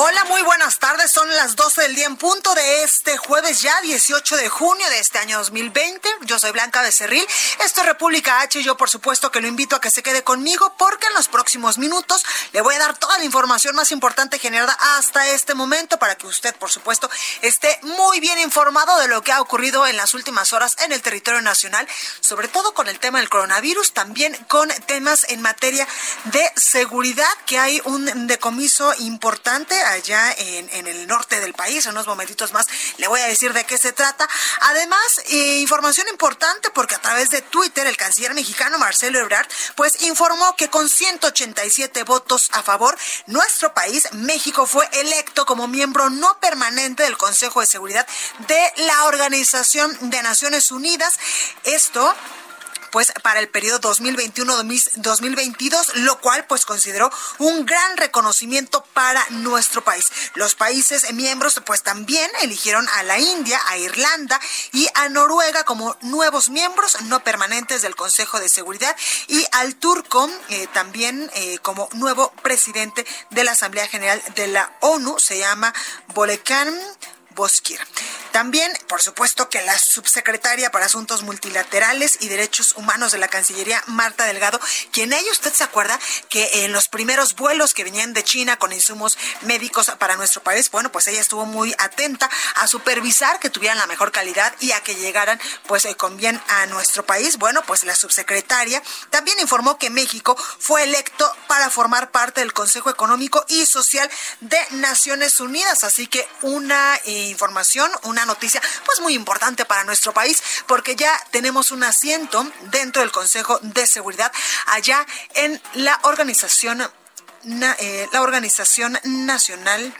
Hola, muy buenas tardes. Son las 12 del día en punto de este jueves ya 18 de junio de este año 2020. Yo soy Blanca Becerril. Esto es República H y yo por supuesto que lo invito a que se quede conmigo porque en los próximos minutos le voy a dar toda la información más importante generada hasta este momento para que usted por supuesto esté muy bien informado de lo que ha ocurrido en las últimas horas en el territorio nacional, sobre todo con el tema del coronavirus, también con temas en materia de seguridad, que hay un decomiso importante allá en, el norte del país. En unos momentitos más le voy a decir de qué se trata. Además, eh, información importante porque a través de Twitter el canciller mexicano Marcelo Ebrard pues informó que con 187 votos a favor, nuestro país, México, fue electo como miembro no permanente del Consejo de Seguridad de la Organización de Naciones Unidas. Esto pues para el periodo 2021-2022, lo cual pues consideró un gran reconocimiento para nuestro país. Los países miembros pues también eligieron a la India, a Irlanda y a Noruega como nuevos miembros no permanentes del Consejo de Seguridad y al turco eh, también eh, como nuevo presidente de la Asamblea General de la ONU, se llama Bolekan Boskir. También, por supuesto, que la subsecretaria para Asuntos Multilaterales y Derechos Humanos de la Cancillería, Marta Delgado, quien ella, usted se acuerda que en los primeros vuelos que venían de China con insumos médicos para nuestro país, bueno, pues ella estuvo muy atenta a supervisar que tuvieran la mejor calidad y a que llegaran pues eh, con bien a nuestro país. Bueno, pues la subsecretaria también informó que México fue electo para formar parte del Consejo Económico y Social de Naciones Unidas, así que una eh, información, una noticia pues muy importante para nuestro país porque ya tenemos un asiento dentro del Consejo de Seguridad allá en la organización eh, la organización nacional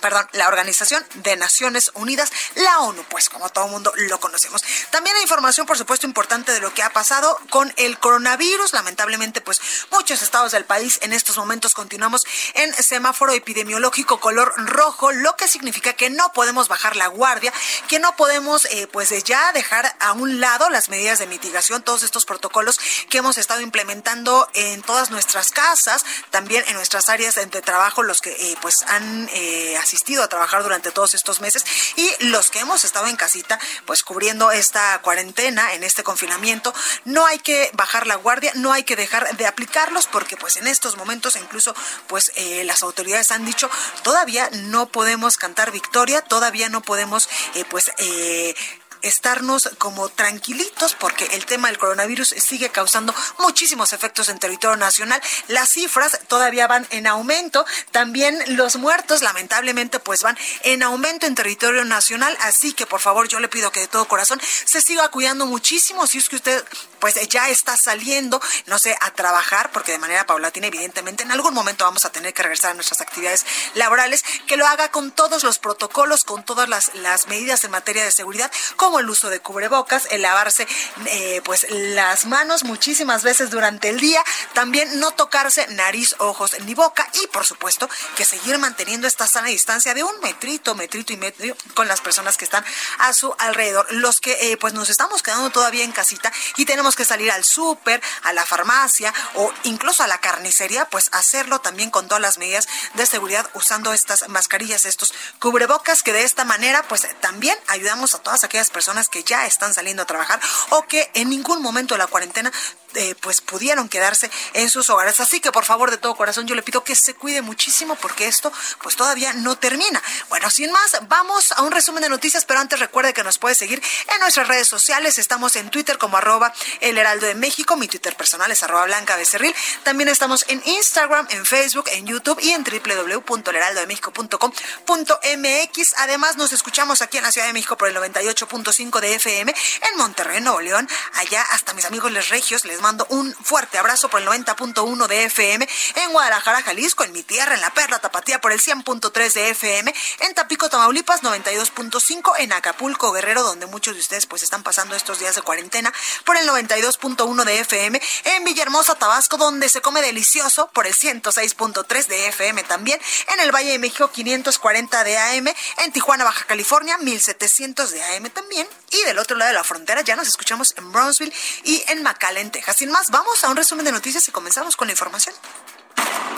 perdón, la Organización de Naciones Unidas, la ONU, pues como todo mundo lo conocemos. También hay información, por supuesto, importante de lo que ha pasado con el coronavirus. Lamentablemente, pues muchos estados del país en estos momentos continuamos en semáforo epidemiológico color rojo, lo que significa que no podemos bajar la guardia, que no podemos, eh, pues ya dejar a un lado las medidas de mitigación, todos estos protocolos que hemos estado implementando en todas nuestras casas, también en nuestras áreas de trabajo, los que eh, pues han eh, asistido a trabajar durante todos estos meses y los que hemos estado en casita, pues cubriendo esta cuarentena, en este confinamiento, no hay que bajar la guardia, no hay que dejar de aplicarlos porque pues en estos momentos incluso pues eh, las autoridades han dicho todavía no podemos cantar victoria, todavía no podemos eh, pues eh, estarnos como tranquilitos porque el tema del coronavirus sigue causando muchísimos efectos en territorio nacional. Las cifras todavía van en aumento. También los muertos, lamentablemente, pues van en aumento en territorio nacional. Así que, por favor, yo le pido que de todo corazón se siga cuidando muchísimo. Si es que usted, pues ya está saliendo, no sé, a trabajar, porque de manera paulatina, evidentemente, en algún momento vamos a tener que regresar a nuestras actividades laborales, que lo haga con todos los protocolos, con todas las, las medidas en materia de seguridad, como el uso de cubrebocas, el lavarse eh, pues las manos muchísimas veces durante el día, también no tocarse nariz, ojos ni boca y por supuesto que seguir manteniendo esta sana distancia de un metrito, metrito y medio con las personas que están a su alrededor. Los que eh, pues nos estamos quedando todavía en casita y tenemos que salir al súper, a la farmacia o incluso a la carnicería, pues hacerlo también con todas las medidas de seguridad usando estas mascarillas, estos cubrebocas que de esta manera pues también ayudamos a todas aquellas personas personas que ya están saliendo a trabajar o que en ningún momento de la cuarentena eh, pues pudieron quedarse en sus hogares. Así que por favor, de todo corazón, yo le pido que se cuide muchísimo porque esto pues todavía no termina. Bueno, sin más, vamos a un resumen de noticias, pero antes recuerde que nos puede seguir en nuestras redes sociales. Estamos en Twitter como arroba el heraldo de México. Mi Twitter personal es arroba blanca becerril. También estamos en Instagram, en Facebook, en YouTube y en www.elheraldodemexico.com.mx. Además, nos escuchamos aquí en la Ciudad de México por el 98.5 de FM, en Monterrey, Nuevo León. Allá hasta mis amigos les regios, les mando un fuerte abrazo por el 90.1 de FM. En Guadalajara, Jalisco, en mi tierra, en La Perla, Tapatía por el 100.3 de FM. En Tapico, Tamaulipas, 92.5. En Acapulco, Guerrero, donde muchos de ustedes pues están pasando estos días de cuarentena, por el 92.1 de FM. En Villahermosa, Tabasco, donde se come delicioso, por el 106.3 de FM también. En el Valle de México, 540 de AM. En Tijuana, Baja California, 1700 de AM también. Y del otro lado de la frontera ya nos escuchamos en Brownsville y en McAllen, Texas. Sin más, vamos a un resumen de noticias y comenzamos con la información.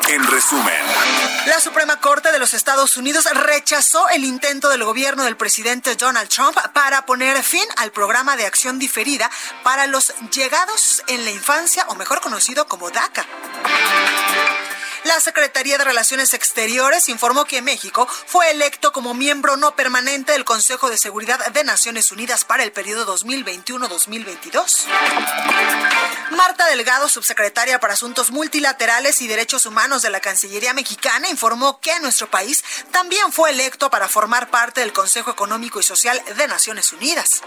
En resumen, la Suprema Corte de los Estados Unidos rechazó el intento del gobierno del presidente Donald Trump para poner fin al programa de acción diferida para los llegados en la infancia, o mejor conocido como DACA. La Secretaría de Relaciones Exteriores informó que México fue electo como miembro no permanente del Consejo de Seguridad de Naciones Unidas para el periodo 2021-2022. Marta Delgado, subsecretaria para Asuntos Multilaterales y Derechos Humanos de la Cancillería Mexicana, informó que nuestro país también fue electo para formar parte del Consejo Económico y Social de Naciones Unidas.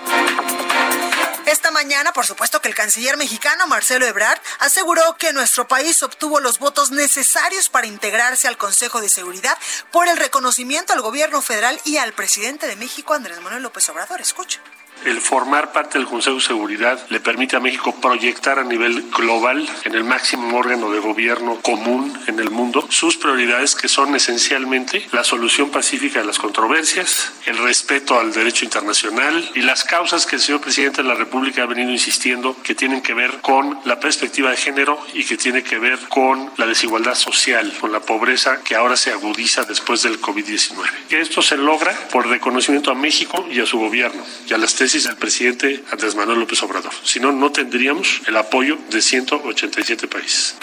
Esta mañana, por supuesto que el canciller mexicano Marcelo Ebrard aseguró que nuestro país obtuvo los votos necesarios para integrarse al Consejo de Seguridad por el reconocimiento al gobierno federal y al presidente de México, Andrés Manuel López Obrador. Escucha el formar parte del Consejo de Seguridad le permite a México proyectar a nivel global, en el máximo órgano de gobierno común en el mundo, sus prioridades que son esencialmente la solución pacífica de las controversias, el respeto al derecho internacional y las causas que el señor presidente de la República ha venido insistiendo que tienen que ver con la perspectiva de género y que tiene que ver con la desigualdad social, con la pobreza que ahora se agudiza después del COVID-19. Que esto se logra por reconocimiento a México y a su gobierno y a las tesis del presidente Andrés Manuel López Obrador. Si no, no tendríamos el apoyo de 187 países.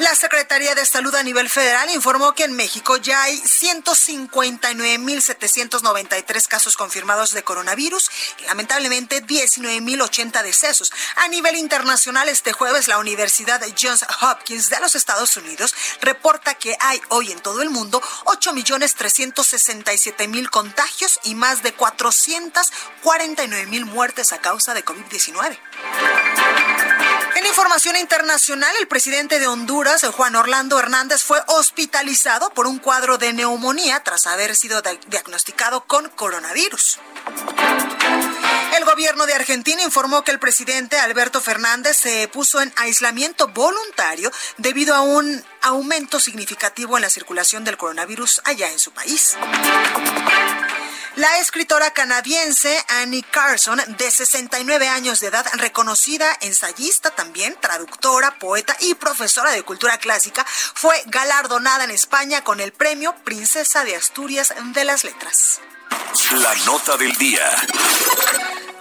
La Secretaría de Salud a nivel federal informó que en México ya hay 159.793 casos confirmados de coronavirus y lamentablemente 19.080 decesos. A nivel internacional, este jueves la Universidad Johns Hopkins de los Estados Unidos reporta que hay hoy en todo el mundo 8.367.000 contagios y más de 449.000 muertes a causa de COVID-19. En información internacional, el presidente de Honduras, Juan Orlando Hernández, fue hospitalizado por un cuadro de neumonía tras haber sido diagnosticado con coronavirus. El gobierno de Argentina informó que el presidente Alberto Fernández se puso en aislamiento voluntario debido a un aumento significativo en la circulación del coronavirus allá en su país. La escritora canadiense Annie Carson, de 69 años de edad, reconocida ensayista también, traductora, poeta y profesora de cultura clásica, fue galardonada en España con el premio Princesa de Asturias de las Letras. La nota del día.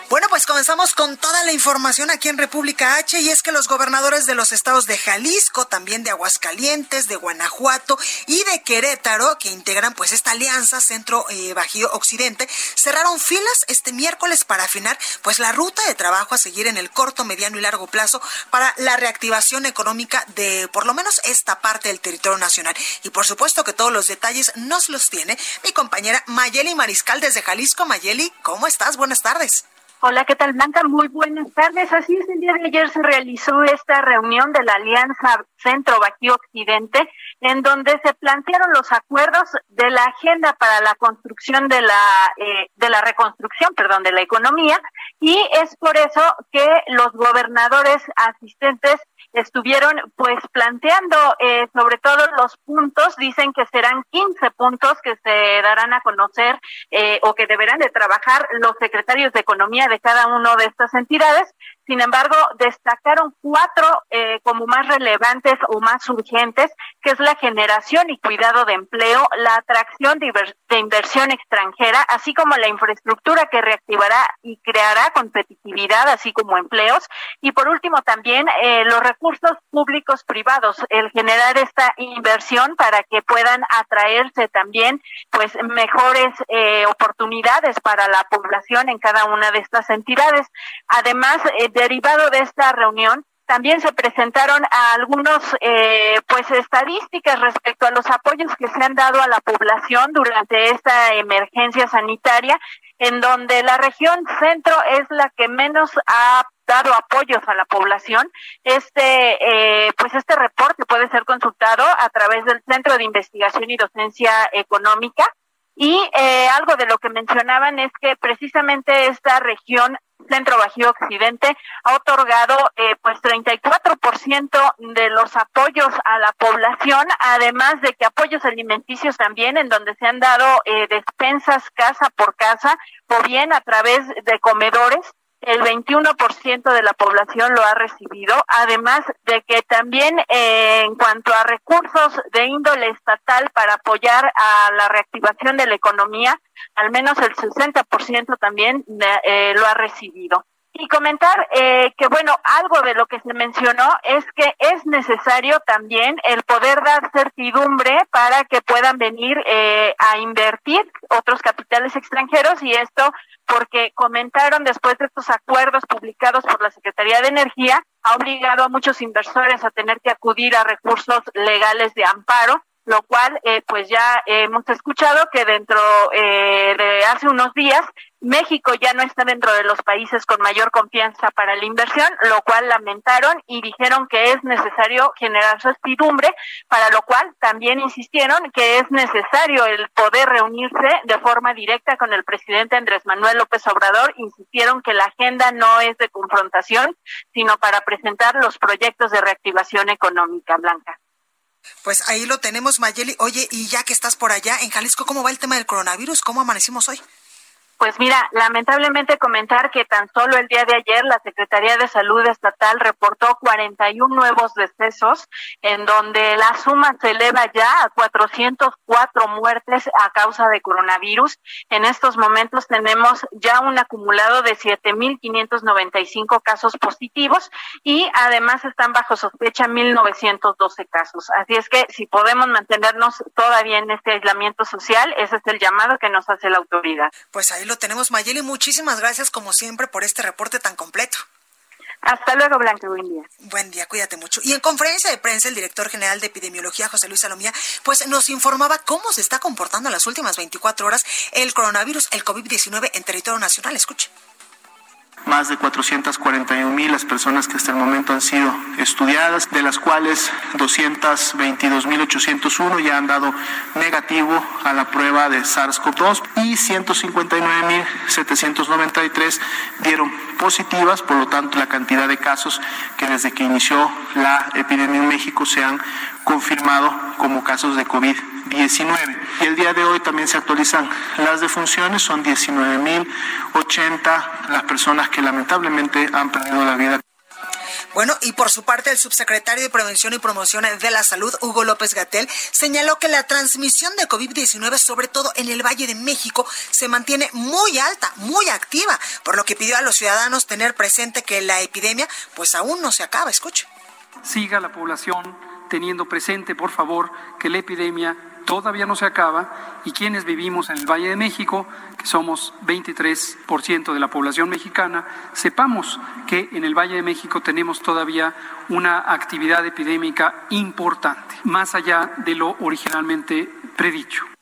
Bueno, pues comenzamos con toda la información aquí en República H y es que los gobernadores de los estados de Jalisco, también de Aguascalientes, de Guanajuato y de Querétaro, que integran pues esta alianza Centro eh, Bajío Occidente, cerraron filas este miércoles para afinar pues la ruta de trabajo a seguir en el corto, mediano y largo plazo para la reactivación económica de por lo menos esta parte del territorio nacional. Y por supuesto que todos los detalles nos los tiene mi compañera Mayeli Mariscal desde Jalisco. Mayeli, ¿cómo estás? Buenas tardes. Hola, ¿qué tal, Blanca? Muy buenas tardes. Así es, el día de ayer se realizó esta reunión de la Alianza Centro Bajío Occidente, en donde se plantearon los acuerdos de la agenda para la construcción de la eh, de la reconstrucción, perdón, de la economía, y es por eso que los gobernadores asistentes estuvieron pues planteando eh, sobre todo los puntos, dicen que serán 15 puntos que se darán a conocer eh, o que deberán de trabajar los secretarios de economía de cada una de estas entidades Sin embargo, destacaron cuatro eh, como más relevantes o más urgentes, que es la generación y cuidado de empleo, la atracción de, inversión extranjera, así como la infraestructura que reactivará y creará competitividad, así como empleos. Y por último, también eh, los recursos públicos privados, el generar esta inversión para que puedan atraerse también pues mejores eh, oportunidades para la población en cada una de estas entidades. Además, eh, derivado de esta reunión, también se presentaron algunos eh, pues estadísticas respecto a los apoyos que se han dado a la población durante esta emergencia sanitaria en donde la región centro es la que menos ha dado apoyos a la población. Este, eh, pues este reporte puede ser consultado a través del Centro de Investigación y Docencia Económica. Y eh, algo de lo que mencionaban es que precisamente esta región Centro Bajío Occidente ha otorgado eh, pues 34% de los apoyos a la población, además de que apoyos alimenticios también, en donde se han dado eh, despensas casa por casa o bien a través de comedores el 21% de la población lo ha recibido, además de que también eh, en cuanto a recursos de índole estatal para apoyar a la reactivación de la economía, al menos el 60% también eh, lo ha recibido. Y comentar eh, que, bueno, algo de lo que se mencionó es que es necesario también el poder dar certidumbre para que puedan venir a invertir otros capitales extranjeros y esto porque comentaron después de estos acuerdos publicados por la Secretaría de Energía, ha obligado a muchos inversores a tener que acudir a recursos legales de amparo lo cual eh, pues ya hemos escuchado que dentro eh, de hace unos días México ya no está dentro de los países con mayor confianza para la inversión, lo cual lamentaron y dijeron que es necesario generar certidumbre, para lo cual también insistieron que es necesario el poder reunirse de forma directa con el presidente Andrés Manuel López Obrador, insistieron que la agenda no es de confrontación, sino para presentar los proyectos de reactivación económica, Blanca. Pues ahí lo tenemos, Mayeli. Oye, y ya que estás por allá en Jalisco, ¿cómo va el tema del coronavirus? ¿Cómo amanecimos hoy? Pues mira, lamentablemente comentar que tan solo el día de ayer la Secretaría de Salud Estatal reportó 41 nuevos decesos, en donde la suma se eleva ya a 404 muertes a causa de coronavirus. En estos momentos tenemos ya un acumulado de 7.595 casos positivos y además están bajo sospecha 1.912 casos. Así es que si podemos mantenernos todavía en este aislamiento social, ese es el llamado que nos hace la autoridad. Pues ahí lo tenemos, Mayeli. Muchísimas gracias, como siempre, por este reporte tan completo. Hasta luego, Blanca. Buen día. Buen día, cuídate mucho. Y en conferencia de prensa, el director general de epidemiología, José Luis Salomía, pues nos informaba cómo se está comportando en las últimas 24 horas el coronavirus, el COVID-19 en territorio nacional. Escuche más de 441 mil las personas que hasta el momento han sido estudiadas, de las cuales 222 mil 801 ya han dado negativo a la prueba de SARS-CoV-2 y 159 mil 793 dieron positivas, por lo tanto la cantidad de casos que desde que inició la epidemia en México se han confirmado como casos de COVID-19. Y el día de hoy también se actualizan las defunciones, son 19.080 las personas que lamentablemente han perdido la vida. Bueno, y por su parte, el subsecretario de Prevención y Promoción de la Salud, Hugo López Gatel, señaló que la transmisión de COVID-19, sobre todo en el Valle de México, se mantiene muy alta, muy activa, por lo que pidió a los ciudadanos tener presente que la epidemia, pues aún no se acaba. Escuche. Siga la población teniendo presente, por favor, que la epidemia todavía no se acaba y quienes vivimos en el Valle de México, que somos 23% de la población mexicana, sepamos que en el Valle de México tenemos todavía una actividad epidémica importante, más allá de lo originalmente predicho.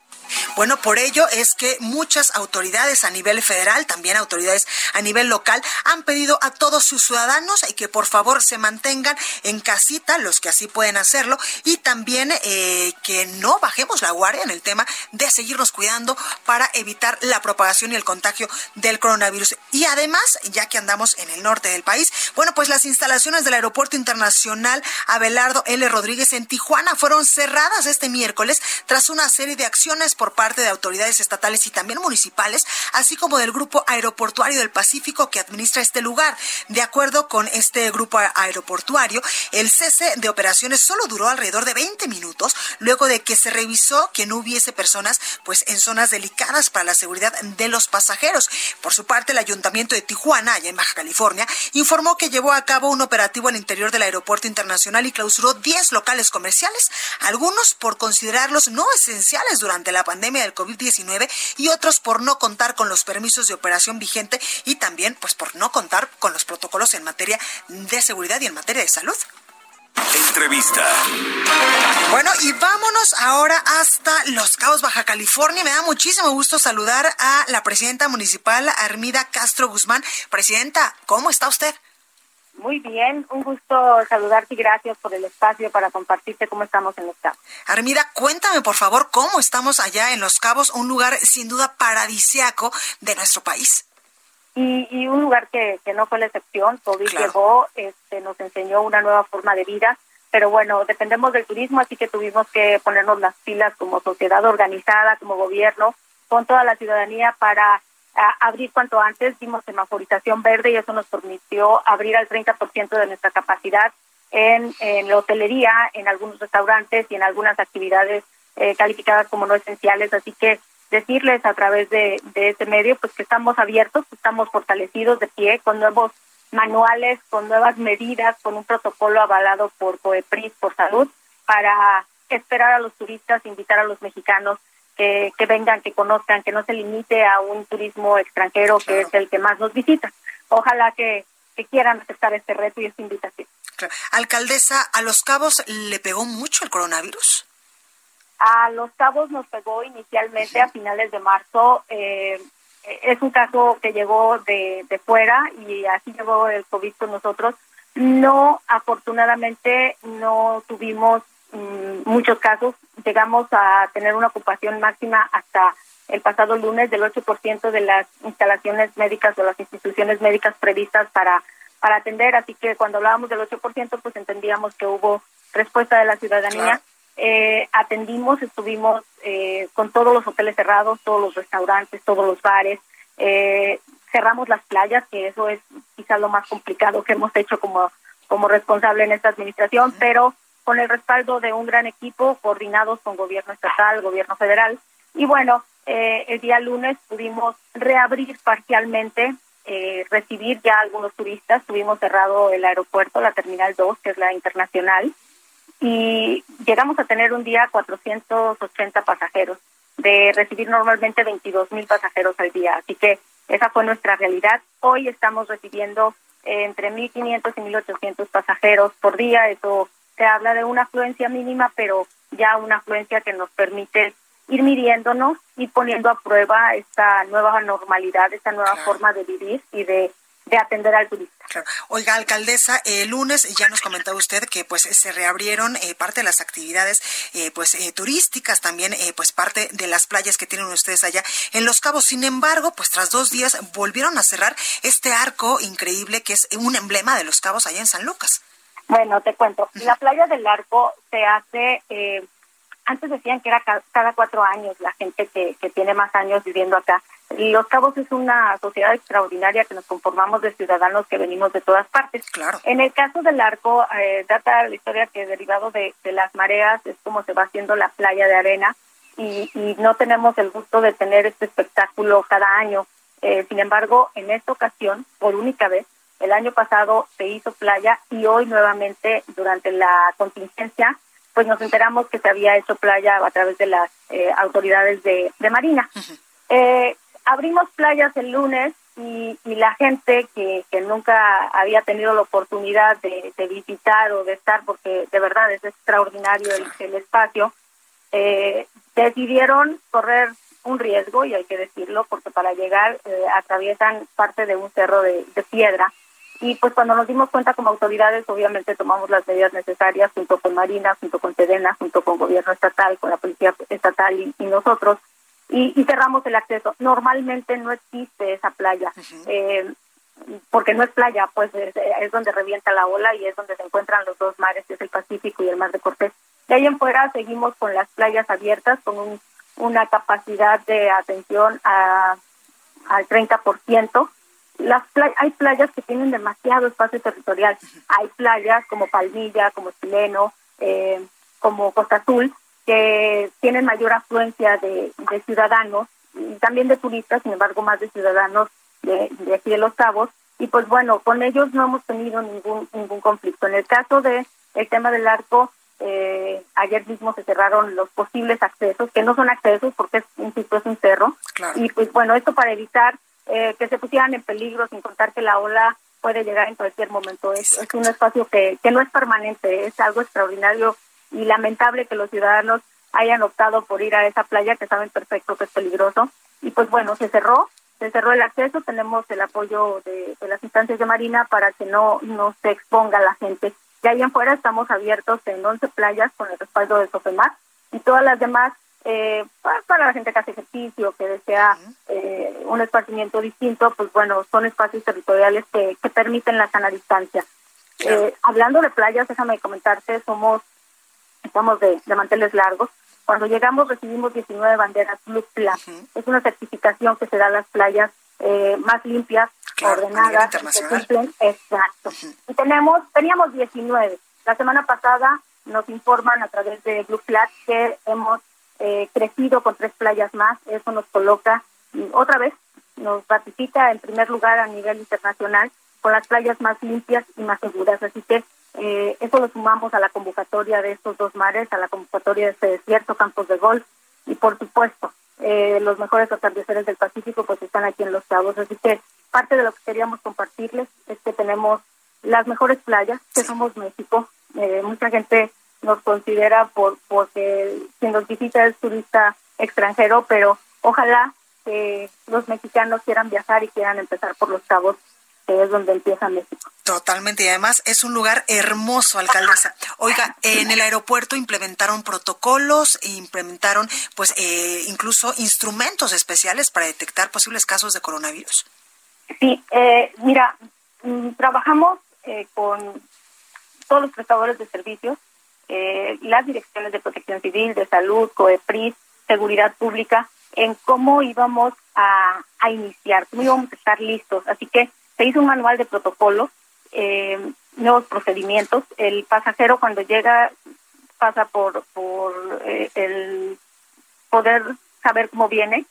Bueno, por ello es que muchas autoridades a nivel federal, también autoridades a nivel local, han pedido a todos sus ciudadanos que por favor se mantengan en casita, los que así pueden hacerlo, y también eh, que no bajemos la guardia en el tema de seguirnos cuidando para evitar la propagación y el contagio del coronavirus. Y además, ya que andamos en el norte del país, bueno, pues las instalaciones del Aeropuerto Internacional Abelardo L. Rodríguez en Tijuana fueron cerradas este miércoles tras una serie de acciones por parte de autoridades estatales y también municipales, así como del Grupo Aeroportuario del Pacífico que administra este lugar. De acuerdo con este grupo aeroportuario, el cese de operaciones solo duró alrededor de 20 minutos, luego de que se revisó que no hubiese personas pues en zonas delicadas para la seguridad de los pasajeros. Por su parte, el Ayuntamiento de Tijuana, allá en Baja California, informó que llevó a cabo un operativo al interior del aeropuerto internacional y clausuró 10 locales comerciales, algunos por considerarlos no esenciales durante la pandemia del COVID-19 y otros por no contar con los permisos de operación vigente y también pues por no contar con los protocolos en materia de seguridad y en materia de salud. Entrevista. Bueno, y vámonos ahora hasta Los Cabos, Baja California. Me da muchísimo gusto saludar a la presidenta municipal, Armida Castro Guzmán. Presidenta, ¿cómo está usted? Muy bien, un gusto saludarte y gracias por el espacio para compartirte cómo estamos en Los Cabos. Armida, cuéntame por favor cómo estamos allá en Los Cabos, un lugar sin duda paradisiaco de nuestro país. Y, un lugar que, no fue la excepción, COVID llegó, este, nos enseñó una nueva forma de vida, pero bueno, dependemos del turismo, así que tuvimos que ponernos las pilas como sociedad organizada, como gobierno, con toda la ciudadanía para abrir cuanto antes, dimos semaforización verde y eso nos permitió abrir al 30% de nuestra capacidad en, en, la hotelería, en algunos restaurantes y en algunas actividades eh, calificadas como no esenciales. Así que decirles a través de, de este medio pues que estamos abiertos, estamos fortalecidos de pie con nuevos manuales, con nuevas medidas, con un protocolo avalado por COEPRIS, por salud, para esperar a los turistas, invitar a los mexicanos que, que vengan, que conozcan, que no se limite a un turismo extranjero que es el que más nos visita. Ojalá que, que quieran aceptar este reto y esta invitación. Alcaldesa, ¿a Los Cabos le pegó mucho el coronavirus? A Los Cabos nos pegó inicialmente a finales de marzo. Eh, es un caso que llegó de, de fuera y así llegó el COVID con nosotros. No, afortunadamente, no tuvimos muchos casos llegamos a tener una ocupación máxima hasta el pasado lunes del 8% de las instalaciones médicas o las instituciones médicas previstas para, para atender. Así que cuando hablábamos del 8%, pues entendíamos que hubo respuesta de la ciudadanía. Eh, atendimos, estuvimos eh, con todos los hoteles cerrados, todos los restaurantes, todos los bares. Eh, cerramos las playas, que eso es quizás lo más complicado que hemos hecho como, como responsable en esta administración, pero con el respaldo de un gran equipo coordinados con gobierno estatal, gobierno federal. Y bueno, eh, el día lunes pudimos reabrir parcialmente, eh, recibir ya algunos turistas. Tuvimos cerrado el aeropuerto, la Terminal 2, que es la internacional, y llegamos a tener un día 480 pasajeros, de recibir normalmente 22 mil pasajeros al día. Así que esa fue nuestra realidad. Hoy estamos recibiendo eh, entre 1.500 y 1.800 pasajeros por día. Eso se habla de una afluencia mínima, pero ya una afluencia que nos permite ir midiéndonos y poniendo a prueba esta nueva normalidad, esta nueva forma de vivir y de de atender al turista. Oiga, alcaldesa, el lunes ya nos comentaba usted que pues se reabrieron eh, parte de las actividades eh, pues eh, turísticas, también pues parte de las playas que tienen ustedes allá en Los Cabos. Sin embargo, pues tras dos días volvieron a cerrar este arco increíble que es un emblema de Los Cabos allá en San Lucas. Bueno, te cuento. La playa del Arco se hace, eh, antes decían que era cada cuatro años la gente que, que tiene más años viviendo acá. Los Cabos es una sociedad extraordinaria que nos conformamos de ciudadanos que venimos de todas partes. Claro. En el caso del arco, eh, data la historia que derivado de, de, las mareas es como se va haciendo la playa de arena y, y no tenemos el gusto de tener este espectáculo cada año. Eh, sin embargo, en esta ocasión, por única vez, el año pasado se hizo playa y hoy nuevamente durante la contingencia pues nos enteramos que se había hecho playa a través de las eh, autoridades de, Marina. eh, abrimos playas el lunes y, y la gente que, que, nunca había tenido la oportunidad de, de, visitar o de estar, porque de verdad es extraordinario el, el espacio, eh, decidieron correr un riesgo, y hay que decirlo, porque para llegar eh, atraviesan parte de un cerro de, de piedra y pues cuando nos dimos cuenta como autoridades, obviamente tomamos las medidas necesarias junto con Marina, junto con Sedena, junto con gobierno estatal, con la policía estatal y, nosotros, y, cerramos el acceso. Normalmente no existe esa playa, eh, porque no es playa, pues es, donde revienta la ola y es donde se encuentran los dos mares, que es el Pacífico y el Mar de Cortés. De ahí en fuera seguimos con las playas abiertas, con un una capacidad de atención a, al 30%. Las hay playas que tienen demasiado espacio territorial. Hay playas como Palmilla, como Chileno, eh, como Costa Azul, que tienen mayor afluencia de, ciudadanos y también de turistas, sin embargo, más de ciudadanos de, de aquí de Los Cabos. Y pues bueno, con ellos no hemos tenido ningún ningún conflicto. En el caso de el tema del arco, eh, ayer mismo se cerraron los posibles accesos, que no son accesos porque es, insisto, es un cerro. Y pues bueno, esto para evitar eh, que se pusieran en peligro, sin contar que la ola puede llegar en cualquier momento. Es, es un espacio que, que no es permanente, es algo extraordinario y lamentable que los ciudadanos hayan optado por ir a esa playa que saben perfecto que es peligroso. Y pues bueno, se cerró, se cerró el acceso, tenemos el apoyo de, de las instancias de Marina para que no, no se exponga la gente y ahí en fuera estamos abiertos en 11 playas con el respaldo de Sofemar y todas las demás eh, para, la gente que hace ejercicio, que desea eh, un esparcimiento distinto, pues bueno, son espacios territoriales que, que permiten la sana distancia. Eh, hablando de playas, déjame comentarte, somos, estamos de, de manteles largos. Cuando llegamos recibimos 19 banderas Blue Plus. Es una certificación que se da a las playas eh, más limpias, ordenadas, exacto. Y tenemos, teníamos 19. La semana pasada nos informan a través de Blue Flag que hemos eh, crecido con tres playas más. Eso nos coloca otra vez, nos ratifica en primer lugar a nivel internacional con las playas más limpias y más seguras. Así que eh, eso lo sumamos a la convocatoria de estos dos mares, a la convocatoria de este desierto, campos de golf y por supuesto eh, los mejores atardeceres del Pacífico pues están aquí en Los Cabos. Así que parte de lo que queríamos compartirles es que tenemos las mejores playas, que somos México. Eh, mucha gente nos considera por porque quien nos visita es turista extranjero, pero ojalá que los mexicanos quieran viajar y quieran empezar por Los Cabos que es donde empieza México. Totalmente, y además es un lugar hermoso, alcaldesa. Oiga, en el aeropuerto implementaron protocolos, e implementaron pues eh, incluso instrumentos especiales para detectar posibles casos de coronavirus. Sí, eh, mira, mm, trabajamos eh, con todos los prestadores de servicios, las direcciones de protección civil, de salud, COEPRIS, seguridad pública, en cómo íbamos a, a iniciar, cómo íbamos a estar listos. Así que se hizo un manual de protocolo, eh, nuevos procedimientos. El pasajero cuando llega pasa por, por eh, el poder saber cómo viene.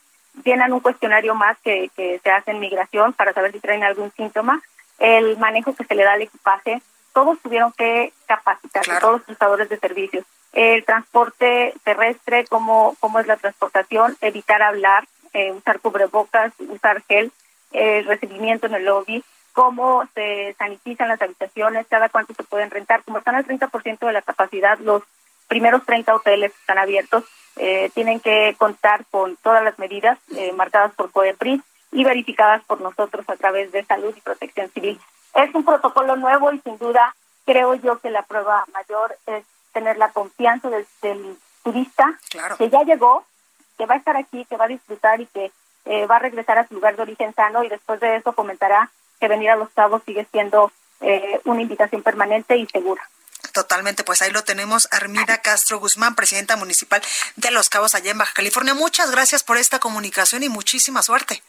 Llenan un cuestionario más que, que se hace en migración para saber si traen algún síntoma. El manejo que se le da al equipaje. Todos tuvieron que capacitar, todos los prestadores de servicios. El transporte terrestre, cómo, cómo es la transportación, evitar hablar, eh, usar cubrebocas, usar gel el recibimiento en el lobby, cómo se sanitizan las habitaciones, cada cuánto se pueden rentar. Como están al 30% de la capacidad, los primeros 30 hoteles están abiertos, eh, tienen que contar con todas las medidas eh, marcadas por COEPRIS y verificadas por nosotros a través de Salud y Protección Civil. Es un protocolo nuevo y sin duda creo yo que la prueba mayor es tener la confianza del, turista que ya llegó, que va a estar aquí, que va a disfrutar y que eh, va a regresar a su lugar de origen sano y después de eso comentará que venir a Los Cabos sigue siendo eh, una invitación permanente y segura. Totalmente, pues ahí lo tenemos. Armida Castro Guzmán, presidenta municipal de Los Cabos, allá en Baja California. Muchas gracias por esta comunicación y muchísima suerte.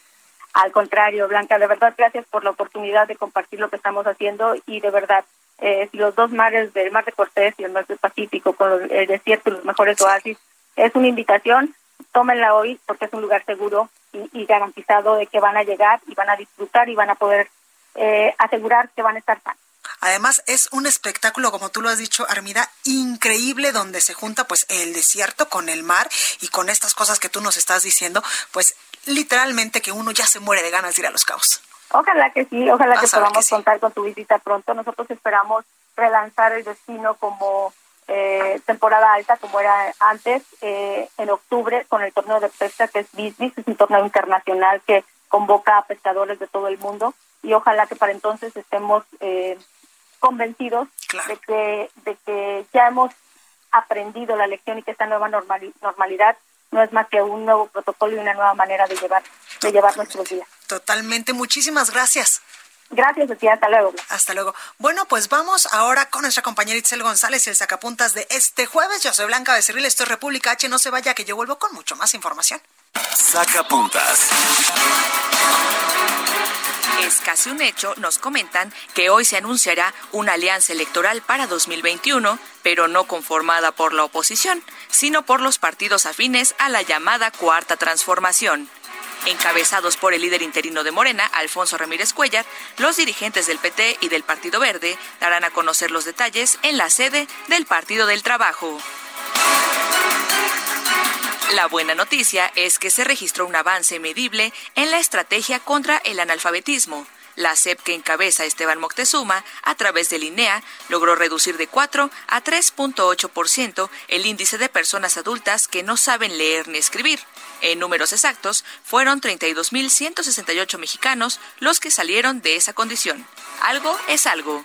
Al contrario, Blanca, de verdad, gracias por la oportunidad de compartir lo que estamos haciendo y de verdad, eh, los dos mares del Mar de Cortés y el Mar del Pacífico, con el desierto y los mejores oasis, es una invitación, tómenla hoy porque es un lugar seguro y, garantizado de que van a llegar y van a disfrutar y van a poder eh, asegurar que van a estar sanos. Además, es un espectáculo, como tú lo has dicho, Armida, increíble, donde se junta pues el desierto con el mar y con estas cosas que tú nos estás diciendo, pues literalmente que uno ya se muere de ganas de ir a los cabos. Ojalá que sí, ojalá que podamos contar con tu visita pronto. Nosotros esperamos relanzar el destino como eh, temporada alta como era antes, eh, en octubre con el torneo de pesca que es Business, es un torneo internacional que convoca a pescadores de todo el mundo y ojalá que para entonces estemos eh, convencidos de, que, de que ya hemos aprendido la lección y que esta nueva normalidad no es más que un nuevo protocolo y una nueva manera de llevar, de llevar nuestros días. Totalmente, muchísimas gracias. Gracias, Lucía. Hasta luego. Hasta luego. Bueno, pues vamos ahora con nuestra compañera Itzel González y el sacapuntas de este jueves. Yo soy Blanca Becerril, esto es República H. No se vaya, que yo vuelvo con mucho más información. Sacapuntas. Es casi un hecho, nos comentan, que hoy se anunciará una alianza electoral para 2021, pero no conformada por la oposición, sino por los partidos afines a la llamada Cuarta Transformación. Encabezados por el líder interino de Morena, Alfonso Ramírez Cuellar, los dirigentes del PT y del Partido Verde darán a conocer los detalles en la sede del Partido del Trabajo. La buena noticia es que se registró un avance medible en la estrategia contra el analfabetismo. La CEP que encabeza Esteban Moctezuma, a través del INEA, logró reducir de 4 a 3.8% el índice de personas adultas que no saben leer ni escribir. En números exactos, fueron 32.168 mexicanos los que salieron de esa condición. Algo es algo.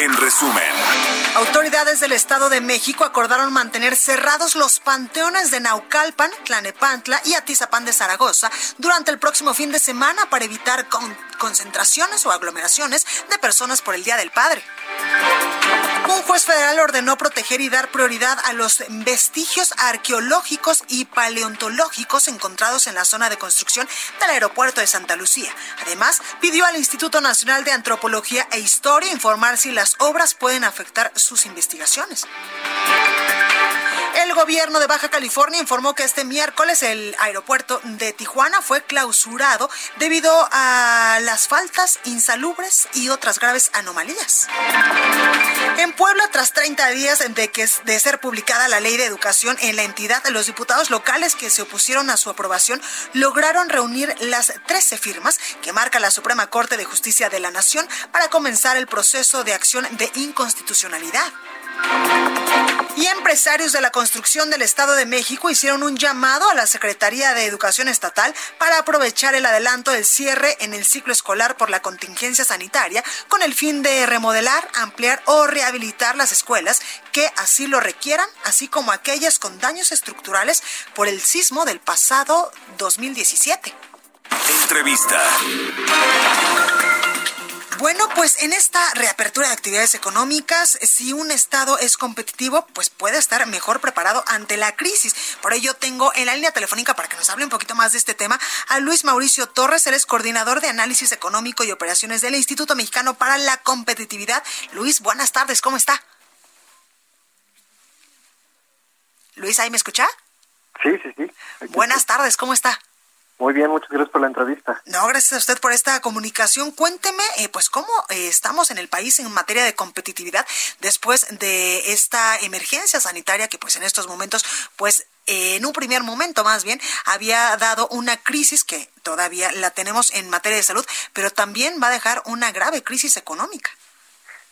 en resumen. Autoridades del Estado de México acordaron mantener cerrados los panteones de Naucalpan, Tlanepantla y Atizapán de Zaragoza durante el próximo fin de semana para evitar concentraciones o aglomeraciones de personas por el Día del Padre. Un juez federal ordenó proteger y dar prioridad a los vestigios arqueológicos y paleontológicos encontrados en la zona de construcción del aeropuerto de Santa Lucía. Además, pidió al Instituto Nacional de Antropología e Historia informar si las obras pueden afectar sus investigaciones. El gobierno de Baja California informó que este miércoles el aeropuerto de Tijuana fue clausurado debido a las faltas insalubres y otras graves anomalías. En Puebla, tras 30 días de, que, de ser publicada la ley de educación en la entidad, los diputados locales que se opusieron a su aprobación lograron reunir las 13 firmas que marca la Suprema Corte de Justicia de la Nación para comenzar el proceso de acción de inconstitucionalidad. Y empresarios de la construcción del Estado de México hicieron un llamado a la Secretaría de Educación Estatal para aprovechar el adelanto del cierre en el ciclo escolar por la contingencia sanitaria con el fin de remodelar, ampliar o rehabilitar las escuelas que así lo requieran, así como aquellas con daños estructurales por el sismo del pasado 2017. Entrevista. Bueno, pues en esta reapertura de actividades económicas, si un Estado es competitivo, pues puede estar mejor preparado ante la crisis. Por ello tengo en la línea telefónica para que nos hable un poquito más de este tema a Luis Mauricio Torres, él es coordinador de análisis económico y operaciones del Instituto Mexicano para la Competitividad. Luis, buenas tardes, ¿cómo está? Luis, ¿ahí me escucha? Sí, sí, sí. Buenas tardes, ¿cómo está? Muy bien, muchas gracias por la entrevista. No, gracias a usted por esta comunicación. Cuénteme, eh, pues, cómo eh, estamos en el país en materia de competitividad después de esta emergencia sanitaria que, pues, en estos momentos, pues, eh, en un primer momento más bien, había dado una crisis que todavía la tenemos en materia de salud, pero también va a dejar una grave crisis económica.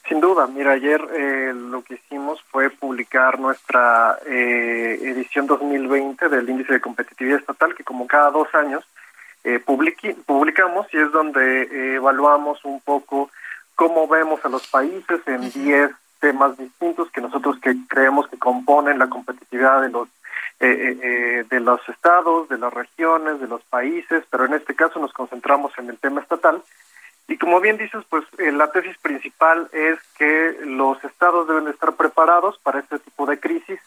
Sin duda, mira, ayer eh, lo que hicimos fue publicar nuestra eh, edición 2020 del Índice de Competitividad Estatal, que como cada dos años eh, publicamos y es donde eh, evaluamos un poco cómo vemos a los países en 10 temas distintos que nosotros que creemos que componen la competitividad de los de los estados, de las regiones, de los países, pero en este caso nos concentramos en el tema estatal y como bien dices, pues eh, la tesis principal es que los estados deben estar preparados para este tipo de crisis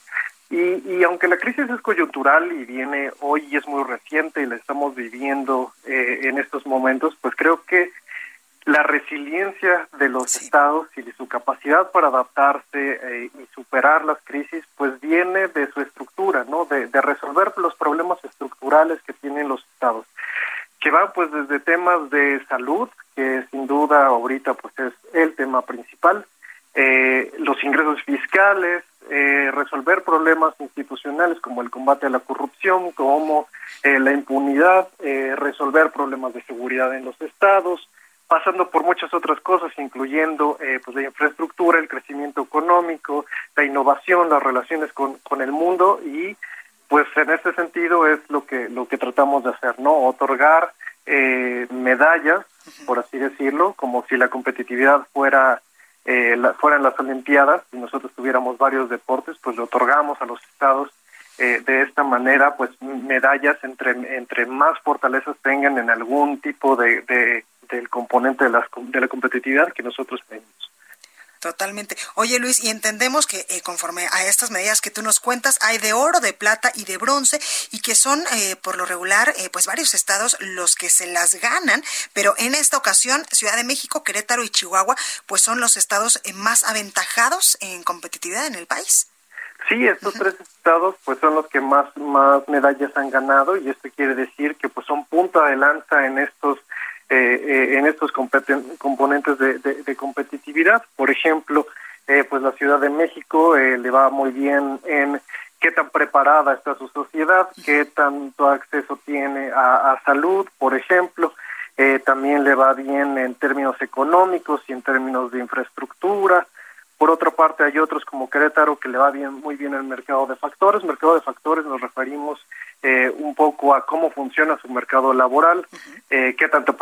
y, y, aunque la crisis es coyuntural y viene hoy y es muy reciente y la estamos viviendo eh, en estos momentos, pues creo que la resiliencia de los estados y de su capacidad para adaptarse eh, y superar las crisis, pues viene de su estructura, ¿no? De, de resolver los problemas estructurales que tienen los estados que van pues desde temas de salud, que sin duda ahorita pues es el tema principal, eh, los ingresos fiscales, eh, resolver problemas institucionales como el combate a la corrupción, como eh, la impunidad, resolver problemas de seguridad en los estados, pasando por muchas otras cosas, incluyendo pues la infraestructura, el crecimiento económico, la innovación, las relaciones con, con el mundo y pues en este sentido es lo que lo que tratamos de hacer, ¿no? Otorgar medallas, por así decirlo, como si la competitividad fuera eh, fueran las Olimpiadas y nosotros tuviéramos varios deportes, pues le otorgamos a los estados eh, de esta manera, pues medallas entre entre más fortalezas tengan en algún tipo de, de del componente de, las, de la competitividad que nosotros tenemos. Totalmente. Oye Luis, y entendemos que eh, conforme a estas medidas que tú nos cuentas, hay de oro, de plata y de bronce, y que son eh, por lo regular eh, pues varios estados los que se las ganan, pero en esta ocasión Ciudad de México, Querétaro y Chihuahua pues son los estados más aventajados en competitividad en el país. Sí, estos tres estados pues son los que más más medallas han ganado y esto quiere decir que pues son punta de lanza en estos eh, eh, en estos componentes de, competitividad. Por ejemplo, eh, pues la Ciudad de México le va muy bien en qué tan preparada está su sociedad, qué tanto acceso tiene a, salud, por ejemplo. también le va bien en términos económicos y en términos de infraestructura. Por otra parte, hay otros como Querétaro que le va bien, muy bien el mercado de factores. Mercado de factores nos referimos eh, un poco a cómo funciona su mercado laboral, eh, qué tanta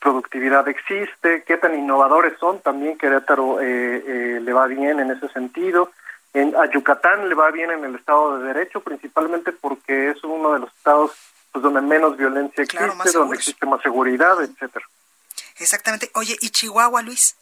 productividad existe, qué tan innovadores son. También Querétaro eh, le va bien en ese sentido. En, a Yucatán le va bien en el Estado de Derecho, principalmente porque es uno de los estados pues, donde menos violencia existe, donde existe más seguridad, etcétera. Exactamente. Oye, ¿y Chihuahua, Luis?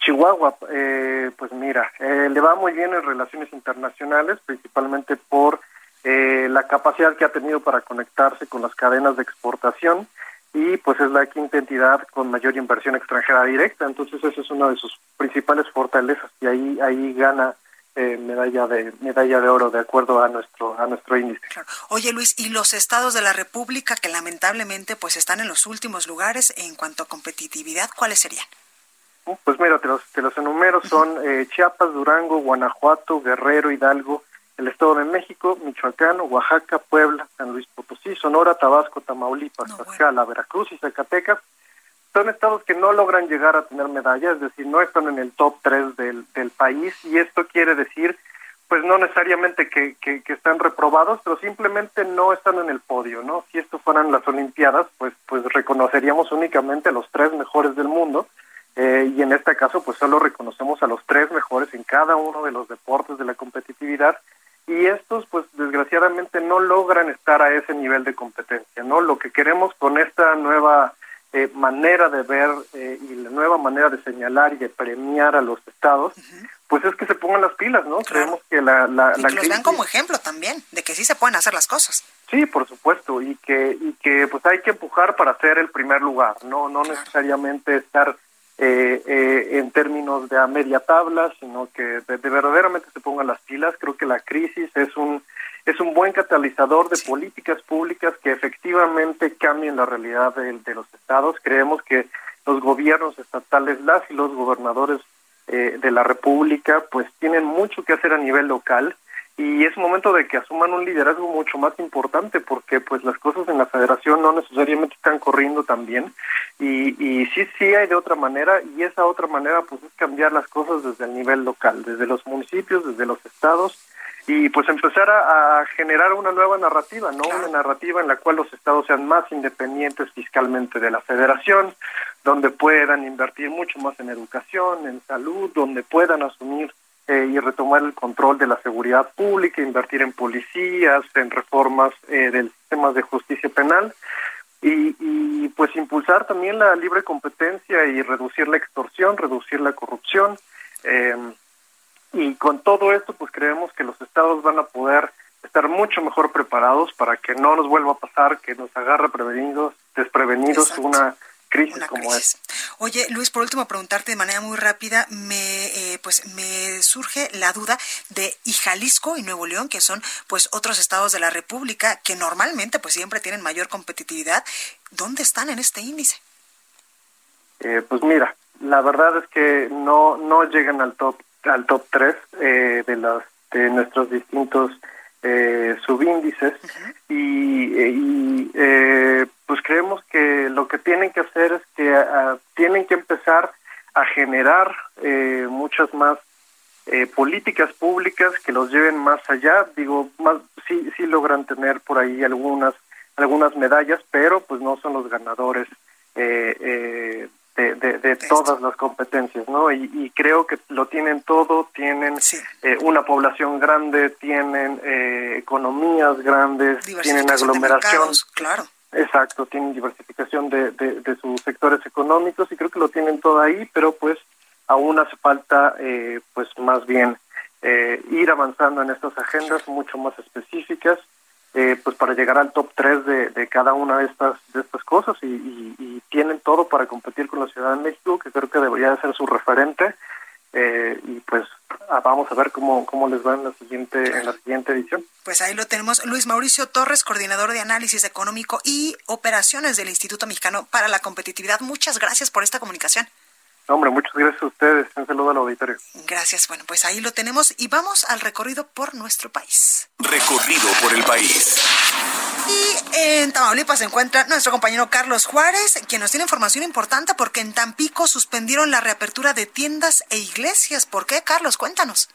Chihuahua, eh, pues mira, eh, le va muy bien en relaciones internacionales, principalmente por eh, la capacidad que ha tenido para conectarse con las cadenas de exportación y pues es la quinta entidad con mayor inversión extranjera directa, entonces esa es una de sus principales fortalezas y ahí ahí gana medalla de medalla de oro de acuerdo a nuestro a nuestro índice. Oye Luis, y los estados de la República que lamentablemente pues están en los últimos lugares en cuanto a competitividad, ¿cuáles serían? Pues mira, te los, te los enumero, son eh, Chiapas, Durango, Guanajuato, Guerrero, Hidalgo, el Estado de México, Michoacán, Oaxaca, Puebla, San Luis Potosí, Sonora, Tabasco, Tamaulipas, Tlaxcala, Veracruz y Zacatecas. Son estados que no logran llegar a tener medallas, es decir, no están en el top 3 del, del país y esto quiere decir pues no necesariamente que, que, que, están reprobados, pero simplemente no están en el podio, ¿no? Si esto fueran las Olimpiadas, pues, pues reconoceríamos únicamente a los tres mejores del mundo, eh, y en este caso pues solo reconocemos a los tres mejores en cada uno de los deportes de la competitividad y estos pues desgraciadamente no logran estar a ese nivel de competencia, ¿no? Lo que queremos con esta nueva eh, manera de ver eh, y la nueva manera de señalar y de premiar a los estados, pues es que se pongan las pilas, ¿no? Creemos que la... la, y que los vean como ejemplo también, de que sí se pueden hacer las cosas. Sí, por supuesto, y que, y que pues hay que empujar para ser el primer lugar, no, no necesariamente estar eh, eh, en términos de a media tabla, sino que de, verdaderamente se pongan las pilas. Creo que la crisis es un es un buen catalizador de políticas públicas que efectivamente cambien la realidad de, de, los estados. Creemos que los gobiernos estatales, las y los gobernadores eh, de la República, pues tienen mucho que hacer a nivel local y es momento de que asuman un liderazgo mucho más importante porque pues las cosas en la federación no necesariamente están corriendo tan bien y, y sí, sí hay de otra manera y esa otra manera pues es cambiar las cosas desde el nivel local, desde los municipios, desde los estados y pues empezar a, generar una nueva narrativa, ¿no? Una narrativa en la cual los estados sean más independientes fiscalmente de la federación, donde puedan invertir mucho más en educación, en salud, donde puedan asumir eh, y retomar el control de la seguridad pública, invertir en policías, en reformas eh, del sistema de justicia penal y, y, pues impulsar también la libre competencia y reducir la extorsión, reducir la corrupción. Eh, y con todo esto, pues creemos que los estados van a poder estar mucho mejor preparados para que no nos vuelva a pasar, que nos agarre prevenidos, desprevenidos una crisis como es. Oye, Luis, por último, preguntarte de manera muy rápida, me eh, pues me surge la duda de y Jalisco y Nuevo León, que son pues otros estados de la República que normalmente pues siempre tienen mayor competitividad, ¿dónde están en este índice? Eh, pues mira, la verdad es que no no llegan al top al top 3 eh, de los de nuestros distintos eh, subíndices y, y eh, pues creemos que lo que tienen que hacer es que ah, tienen que empezar a generar eh, muchas más eh, políticas públicas que los lleven más allá digo más sí sí logran tener por ahí algunas algunas medallas pero pues no son los ganadores eh, eh, de, de, de todas las competencias, ¿no? Y, y, creo que lo tienen todo, tienen eh, una población grande, tienen eh, economías grandes, tienen aglomeración. claro. Exacto, tienen diversificación de, de, de, sus sectores económicos y creo que lo tienen todo ahí, pero pues aún hace falta, eh, pues más bien, eh, ir avanzando en estas agendas mucho más específicas eh, pues para llegar al top 3 de, de, cada una de estas de estas cosas y, y, y, tienen todo para competir con la Ciudad de México que creo que debería de ser su referente eh, y pues ah, vamos a ver cómo, cómo les va en la siguiente en la siguiente edición. Pues ahí lo tenemos Luis Mauricio Torres, coordinador de análisis económico y operaciones del Instituto Mexicano para la Competitividad. Muchas gracias por esta comunicación. Hombre, muchas gracias a ustedes. Un saludo al auditorio. Gracias. Bueno, pues ahí lo tenemos y vamos al recorrido por nuestro país. Recorrido por el país. Y en Tamaulipas se encuentra nuestro compañero Carlos Juárez, quien nos tiene información importante porque en Tampico suspendieron la reapertura de tiendas e iglesias. ¿Por qué, Carlos? Cuéntanos.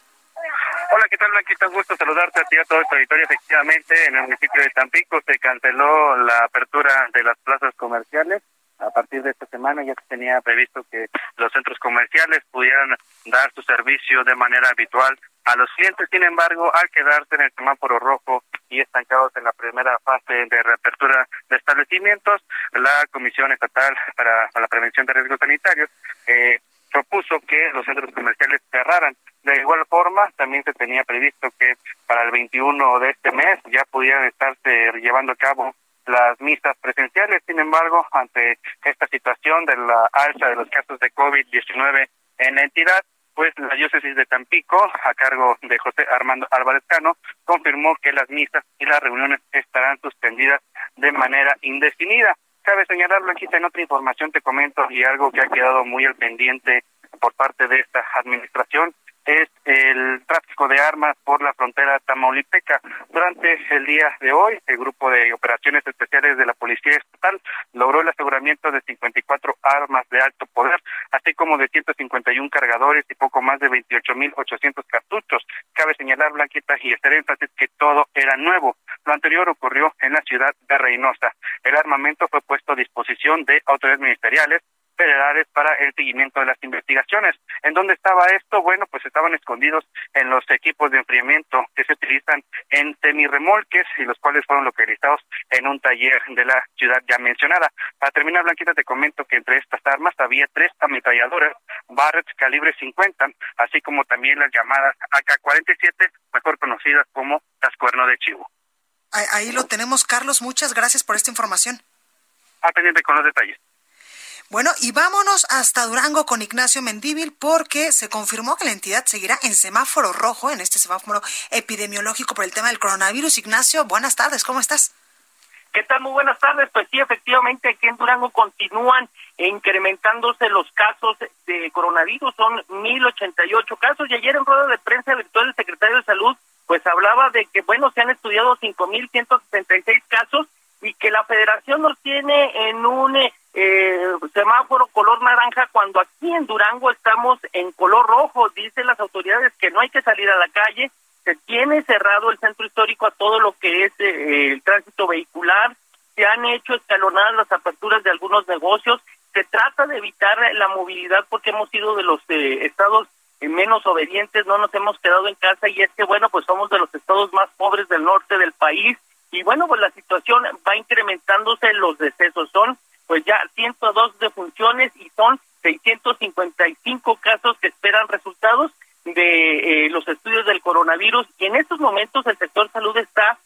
Hola, ¿qué tal, Blanquita? Un gusto saludarte a ti y a todo el territorio. Efectivamente, en el municipio de Tampico se canceló la apertura de las plazas comerciales a partir de esta semana ya se tenía previsto que los centros comerciales pudieran dar su servicio de manera habitual a los clientes. Sin embargo, al quedarse en el semáforo rojo y estancados en la primera fase de reapertura de establecimientos, la Comisión Estatal para, la Prevención de Riesgos Sanitarios eh, propuso que los centros comerciales cerraran. De igual forma, también se tenía previsto que para el 21 de este mes ya pudieran estarse llevando a cabo las misas presenciales. Sin embargo, ante esta situación de la alza de los casos de COVID-19 en la entidad, pues la diócesis de Tampico, a cargo de José Armando Álvarez Cano, confirmó que las misas y las reuniones estarán suspendidas de manera indefinida. Cabe señalarlo aquí en otra información te comento y algo que ha quedado muy al pendiente por parte de esta administración es el tráfico de armas por la frontera tamaulipeca. Durante el día de hoy, el grupo de operaciones especiales de la Policía Estatal logró el aseguramiento de 54 armas de alto poder, así como de 151 cargadores y poco más de 28.800 cartuchos. Cabe señalar, Blanquita, y hacer énfasis que todo era nuevo. Lo anterior ocurrió en la ciudad de Reynosa. El armamento fue puesto a disposición de autoridades ministeriales federales para el seguimiento de las investigaciones. ¿En dónde estaba esto? Bueno, pues estaban escondidos en los equipos de enfriamiento que se utilizan en semirremolques y los cuales fueron localizados en un taller de la ciudad ya mencionada. Para terminar, Blanquita, te comento que entre estas armas había tres ametralladoras Barrett calibre 50, así como también las llamadas AK-47, mejor conocidas como las cuernos de chivo. Ahí lo tenemos, Carlos. Muchas gracias por esta información. A pendiente con los detalles. Bueno, y vámonos hasta Durango con Ignacio Mendíbil porque se confirmó que la entidad seguirá en semáforo rojo, en este semáforo epidemiológico por el tema del coronavirus. Ignacio, buenas tardes, ¿cómo estás? ¿Qué tal? Muy buenas tardes. Pues sí, efectivamente, aquí en Durango continúan incrementándose los casos de coronavirus. Son 1.088 casos. Y ayer en rueda de prensa virtual el secretario de Salud pues hablaba de que, bueno, se han estudiado 5.166 casos y que la federación nos tiene en un eh, semáforo color naranja cuando aquí en Durango estamos en color rojo. Dicen las autoridades que no hay que salir a la calle, se tiene cerrado el centro histórico a todo lo que es eh, el tránsito vehicular, se han hecho escalonadas las aperturas de algunos negocios, se trata de evitar la movilidad porque hemos sido de los eh, estados menos obedientes, no nos hemos quedado en casa y es que bueno, pues somos de los estados más pobres del norte del país y bueno, pues la situación va incrementándose, los decesos son pues ya 102 defunciones y son 655 casos que esperan resultados de eh, los estudios del coronavirus y en estos momentos el sector salud está,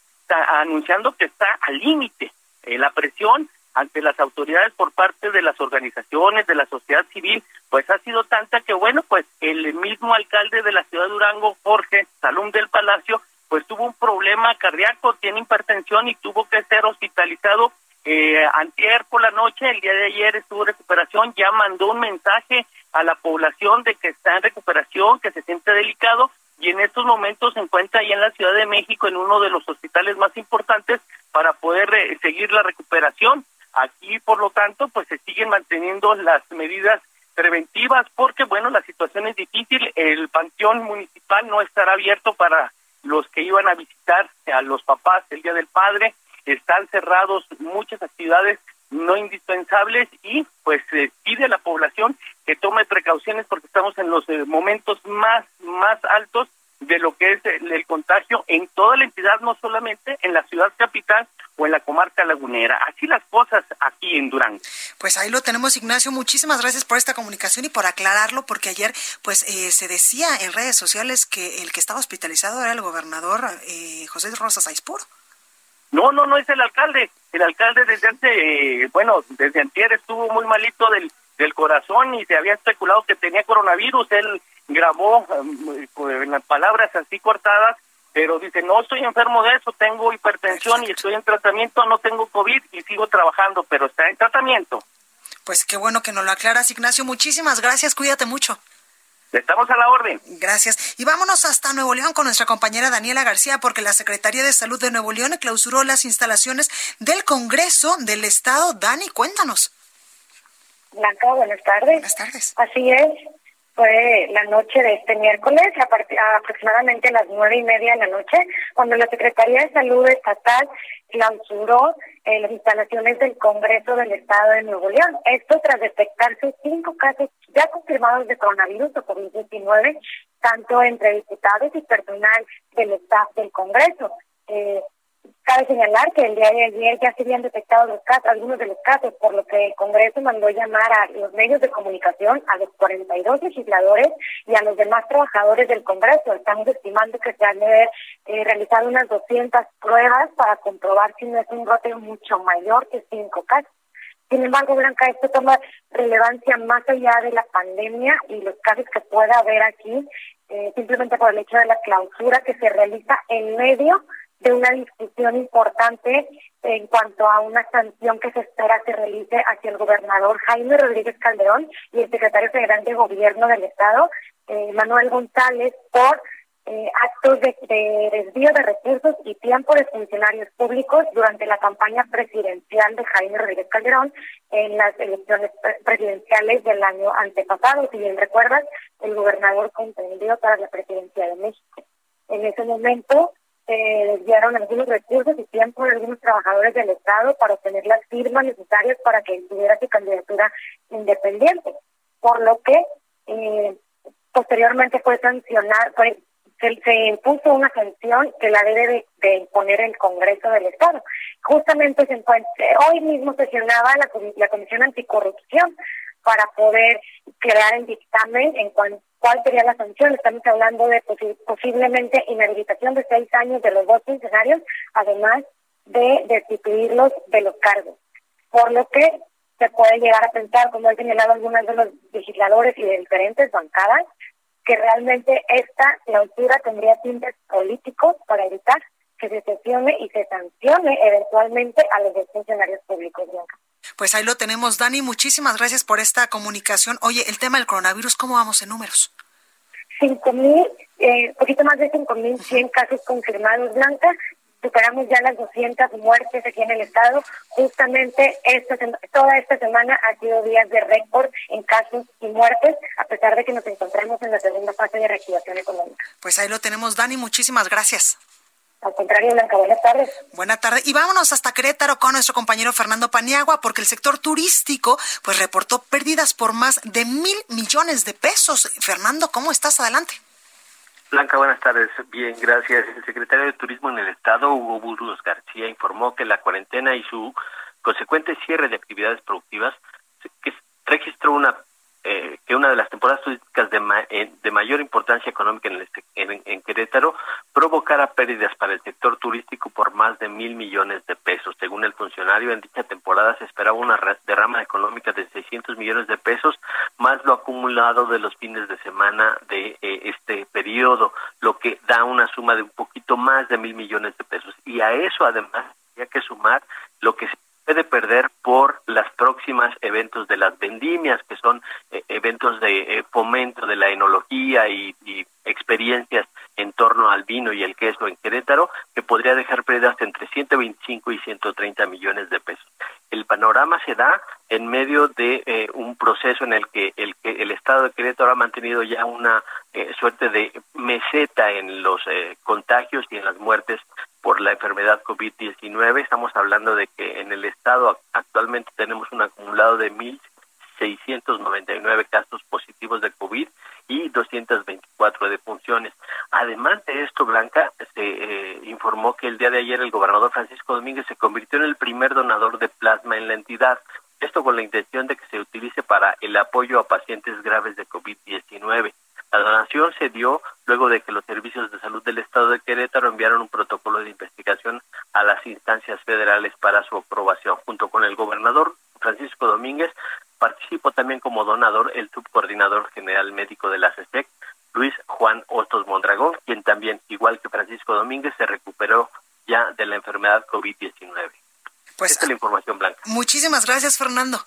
anunciando que está al límite. Eh, la presión ante las autoridades por parte de las organizaciones, de la sociedad civil, pues ha sido tanta que, bueno, pues el mismo alcalde de la ciudad de Durango, Jorge Salum del Palacio, pues tuvo un problema cardíaco, tiene hipertensión y tuvo que ser hospitalizado eh, antier por la noche, el día de ayer estuvo recuperación, ya mandó un mensaje a la población de que está en recuperación, que se siente delicado y en estos momentos se encuentra ahí en la Ciudad de México en uno de los hospitales más importantes para poder eh, seguir la recuperación. Aquí, por lo tanto, pues se siguen manteniendo las medidas preventivas porque, bueno, la situación es difícil. El panteón municipal no estará abierto para los que iban a visitar a los papás el Día del Padre. Están cerrados muchas actividades no indispensables y pues se pide a la población que tome precauciones porque estamos en los eh, momentos más más altos de lo que es el, contagio en toda la entidad, no solamente en la ciudad capital o en la comarca lagunera. Así las cosas aquí en Durán. Pues ahí lo tenemos, Ignacio. Muchísimas gracias por esta comunicación y por aclararlo, porque ayer pues eh, se decía en redes sociales que el que estaba hospitalizado era el gobernador eh, José Rosas Aispur. No, no, no es el alcalde. El alcalde desde antes, eh, bueno, desde antier estuvo muy malito del, del corazón y se había especulado que tenía coronavirus. Él grabó eh, en las palabras así cortadas, pero dice, no estoy enfermo de eso, tengo hipertensión y estoy en tratamiento, no tengo COVID y sigo trabajando, pero está en tratamiento. Pues qué bueno que nos lo aclaras, Ignacio. Muchísimas gracias, cuídate mucho. Estamos a la orden. Gracias. Y vámonos hasta Nuevo León con nuestra compañera Daniela García, porque la Secretaría de Salud de Nuevo León clausuró las instalaciones del Congreso del Estado. Dani, cuéntanos. Blanca, buenas tardes. Buenas tardes. Así es. Fue la noche de este miércoles, aproximadamente a las nueve y media de la noche, cuando la Secretaría de Salud Estatal clausuró eh, las instalaciones del Congreso del Estado de Nuevo León. Esto tras detectarse cinco casos ya confirmados de coronavirus o COVID-19, tanto entre diputados y personal del staff del Congreso. Eh, Cabe señalar que el día de ayer ya se habían detectado los casos, algunos de los casos, por lo que el Congreso mandó llamar a los medios de comunicación, a los 42 legisladores y a los demás trabajadores del Congreso. Estamos estimando que se han de haber eh, realizado unas 200 pruebas para comprobar si no es un brote mucho mayor que cinco casos. Sin embargo, Blanca, esto toma relevancia más allá de la pandemia y los casos que pueda haber aquí, eh, simplemente por el hecho de la clausura que se realiza en medio de una discusión importante en cuanto a una sanción que se espera se realice hacia el gobernador Jaime Rodríguez Calderón y el secretario general de Gobierno del Estado, eh, Manuel González, por eh, actos de, desvío de recursos y tiempo de funcionarios públicos durante la campaña presidencial de Jaime Rodríguez Calderón en las elecciones presidenciales del año antepasado. Si bien recuerdas, el gobernador contendió para la presidencia de México. En ese momento, se desviaron algunos recursos y tiempo de algunos trabajadores del Estado para obtener las firmas necesarias para que tuviera su candidatura independiente, por lo que eh, posteriormente fue sancionar, se, se, impuso una sanción que la debe de, imponer el Congreso del Estado. Justamente se encuentra, hoy mismo sesionaba la, la Comisión Anticorrupción para poder crear el dictamen en cuanto cuál sería la sanción. Estamos hablando de posiblemente inhabilitación de seis años de los dos funcionarios, además de destituirlos de los cargos. Por lo que se puede llegar a pensar, como han señalado algunos de los legisladores y de diferentes bancadas, que realmente esta clausura tendría tintes políticos para evitar que se sesione y se sancione eventualmente a los funcionarios públicos. Pues ahí lo tenemos, Dani. Muchísimas gracias por esta comunicación. Oye, el tema del coronavirus, ¿cómo vamos en números? Cinco mil, eh, poquito más de cinco mil cien casos confirmados, Blanca. Superamos ya las 200 muertes aquí en el estado. Justamente esta, toda esta semana ha sido días de récord en casos y muertes, a pesar de que nos encontramos en la segunda fase de reactivación económica. Pues ahí lo tenemos, Dani. Muchísimas gracias. Al contrario, Blanca, buenas tardes. Buenas tardes. Y vámonos hasta Querétaro con nuestro compañero Fernando Paniagua, porque el sector turístico pues reportó pérdidas por más de mil millones de pesos. Fernando, ¿cómo estás? Adelante. Blanca, buenas tardes. Bien, gracias. El secretario de Turismo en el Estado, Hugo Burgos García, informó que la cuarentena y su consecuente cierre de actividades productivas que registró una eh, que una de las temporadas turísticas de, eh, de mayor importancia económica en, este, en, Querétaro provocara pérdidas para el sector turístico por más de mil millones de pesos. Según el funcionario, en dicha temporada se esperaba una derrama económica de 600 millones de pesos, más lo acumulado de los fines de semana de eh, este periodo, lo que da una suma de un poquito más de mil millones de pesos. Y a eso además había que sumar lo que se puede perder por las próximas eventos de las vendimias, que son eh, eventos de eh, fomento de la enología y, experiencias en torno al vino y el queso en Querétaro, que podría dejar pérdidas entre 125 y 130 millones de pesos. El panorama se da en medio de eh, un proceso en el que el, el Estado de Querétaro ha mantenido ya una suerte de meseta en los contagios y en las muertes por la enfermedad COVID-19. Estamos hablando de que en el Estado actualmente tenemos un acumulado de 1.699 casos positivos de COVID y 224 defunciones. Además de esto, Blanca, se eh, informó que el día de ayer el gobernador Francisco Domínguez se convirtió en el primer donador de plasma en la entidad. Esto con la intención de que se utilice para el apoyo a pacientes graves de COVID-19. La donación se dio luego de que los servicios de salud del estado de Querétaro enviaron un protocolo de investigación a las instancias federales para su aprobación. Junto con el gobernador Francisco Domínguez, participó también como donador el subcoordinador general médico de la CESEC, Luis Juan Hostos Mondragón, quien también, igual que Francisco Domínguez, se recuperó ya de la enfermedad COVID-19. Pues, Esta es la información blanca. Muchísimas gracias, Fernando.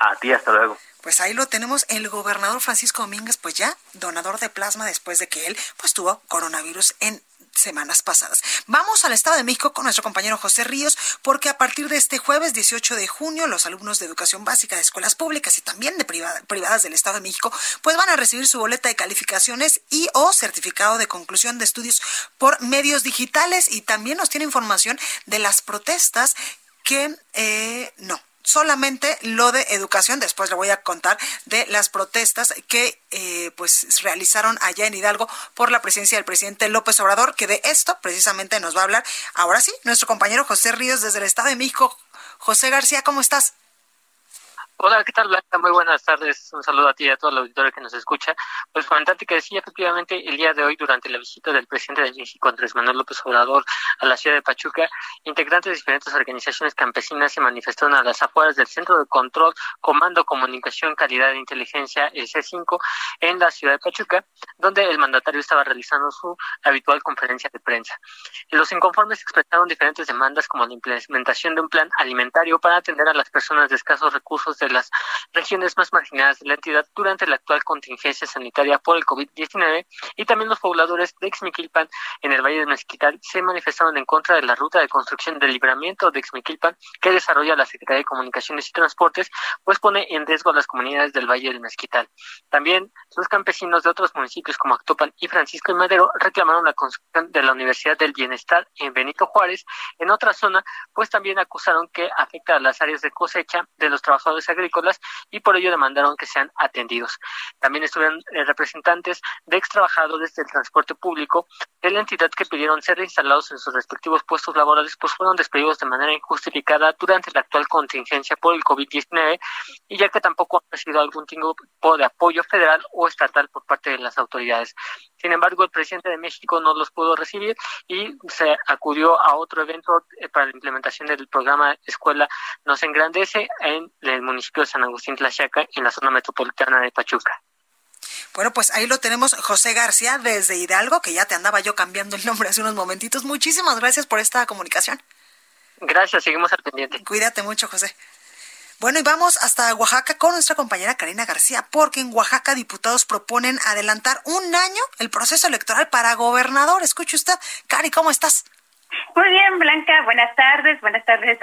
A ti, hasta luego. Pues ahí lo tenemos, el gobernador Francisco Domínguez, pues ya donador de plasma después de que él pues tuvo coronavirus en semanas pasadas. Vamos al Estado de México con nuestro compañero José Ríos, porque a partir de este jueves 18 de junio, los alumnos de educación básica de escuelas públicas y también de privadas del Estado de México, pues van a recibir su boleta de calificaciones y o certificado de conclusión de estudios por medios digitales y también nos tiene información de las protestas que eh, no, solamente lo de educación. Después le voy a contar de las protestas que eh, pues realizaron allá en Hidalgo por la presencia del presidente López Obrador, que de esto precisamente nos va a hablar ahora sí nuestro compañero José Ríos desde el Estado de México. José García, ¿cómo estás? Hola, ¿qué tal Blanca? Muy buenas tardes. Un saludo a ti y a todo el auditorio que nos escucha. Pues comentarte que sí, efectivamente, el día de hoy, durante la visita del presidente de México, Andrés Manuel López Obrador, a la ciudad de Pachuca, integrantes de diferentes organizaciones campesinas se manifestaron a las afueras del Centro de Control, Comando, Comunicación, Calidad e Inteligencia, el C5, en la ciudad de Pachuca, donde el mandatario estaba realizando su habitual conferencia de prensa. Los inconformes expresaron diferentes demandas como la implementación de un plan alimentario para atender a las personas de escasos recursos de las regiones más marginadas de la entidad durante la actual contingencia sanitaria por el COVID-19 y también los pobladores de Exmiquilpan en el Valle de Mezquital se manifestaron en contra de la ruta de construcción del libramiento de Exmiquilpan que desarrolla la Secretaría de Comunicaciones y Transportes, pues pone en riesgo a las comunidades del Valle del Mezquital. También los campesinos de otros municipios como Actopan y Francisco y Madero reclamaron la construcción de la Universidad del Bienestar en Benito Juárez. En otra zona, pues también acusaron que afecta a las áreas de cosecha de los trabajadores agrícolas y por ello demandaron que sean atendidos. También estuvieron eh, representantes de ex trabajadores del transporte público de la entidad que pidieron ser reinstalados en sus respectivos puestos laborales, pues fueron despedidos de manera injustificada durante la actual contingencia por el COVID-19 y ya que tampoco han recibido algún tipo de apoyo federal o estatal por parte de las autoridades. Sin embargo, el presidente de México no los pudo recibir y se acudió a otro evento eh, para la implementación del programa Escuela Nos Engrandece en el municipio de San Agustín Tlaxiaca, en la zona metropolitana de Pachuca. Bueno, pues ahí lo tenemos, José García, desde Hidalgo, que ya te andaba yo cambiando el nombre hace unos momentitos. Muchísimas gracias por esta comunicación. Gracias, seguimos al pendiente. Cuídate mucho, José. Bueno, y vamos hasta Oaxaca con nuestra compañera Karina García, porque en Oaxaca diputados proponen adelantar un año el proceso electoral para gobernador. Escuche usted, Cari, ¿cómo estás? Muy bien, Blanca, buenas tardes, buenas tardes,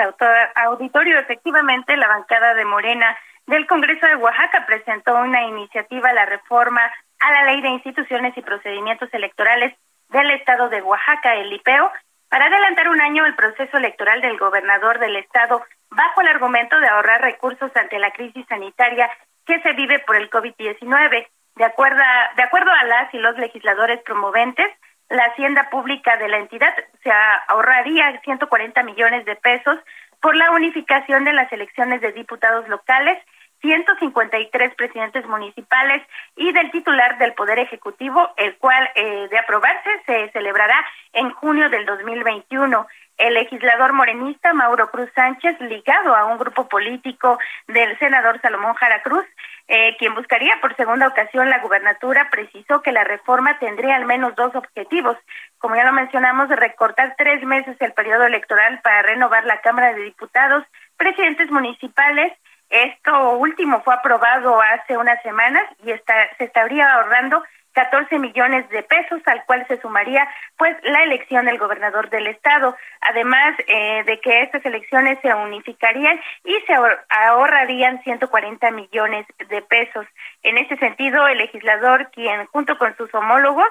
auditorio. Efectivamente, la bancada de Morena del Congreso de Oaxaca presentó una iniciativa la reforma a la Ley de Instituciones y Procedimientos Electorales del Estado de Oaxaca, el IPEO, para adelantar un año el proceso electoral del gobernador del Estado bajo el argumento de ahorrar recursos ante la crisis sanitaria que se vive por el COVID-19. De acuerdo, de acuerdo a las y los legisladores promoventes, la hacienda pública de la entidad se ahorraría 140 millones de pesos por la unificación de las elecciones de diputados locales, 153 presidentes municipales y del titular del Poder Ejecutivo, el cual, eh, de aprobarse, se celebrará en junio del 2021 el legislador morenista Mauro Cruz Sánchez, ligado a un grupo político del senador Salomón Jara Cruz, eh, quien buscaría por segunda ocasión la gubernatura, precisó que la reforma tendría al menos dos objetivos. Como ya lo mencionamos, recortar tres meses el periodo electoral para renovar la Cámara de Diputados presidentes municipales. Esto último fue aprobado hace unas semanas y está, se estaría ahorrando 14 millones de pesos, al cual se sumaría pues la elección del gobernador del estado, además eh, de que estas elecciones se unificarían y se ahorrarían 140 millones de pesos. En ese sentido, el legislador, quien junto con sus homólogos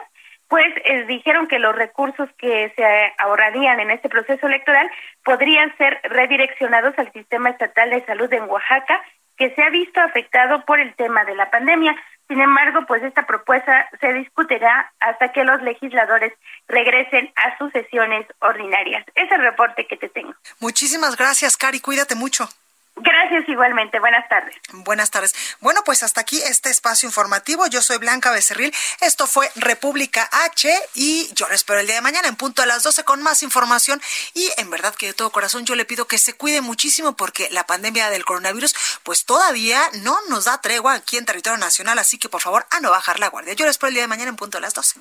pues eh, dijeron que los recursos que se ahorrarían en este proceso electoral podrían ser redireccionados al sistema estatal de salud en Oaxaca, que se ha visto afectado por el tema de la pandemia. Sin embargo, pues esta propuesta se discutirá hasta que los legisladores regresen a sus sesiones ordinarias. Es el reporte que te tengo. Muchísimas gracias, Cari. Cuídate mucho. Gracias igualmente. Buenas tardes. Buenas tardes. Bueno, pues hasta aquí este espacio informativo. Yo soy Blanca Becerril. Esto fue República H y yo lo espero el día de mañana en punto a las 12 con más información. Y en verdad que de todo corazón yo le pido que se cuide muchísimo porque la pandemia del coronavirus pues todavía no nos da tregua aquí en territorio nacional. Así que por favor a no bajar la guardia. Yo lo espero el día de mañana en punto a las 12.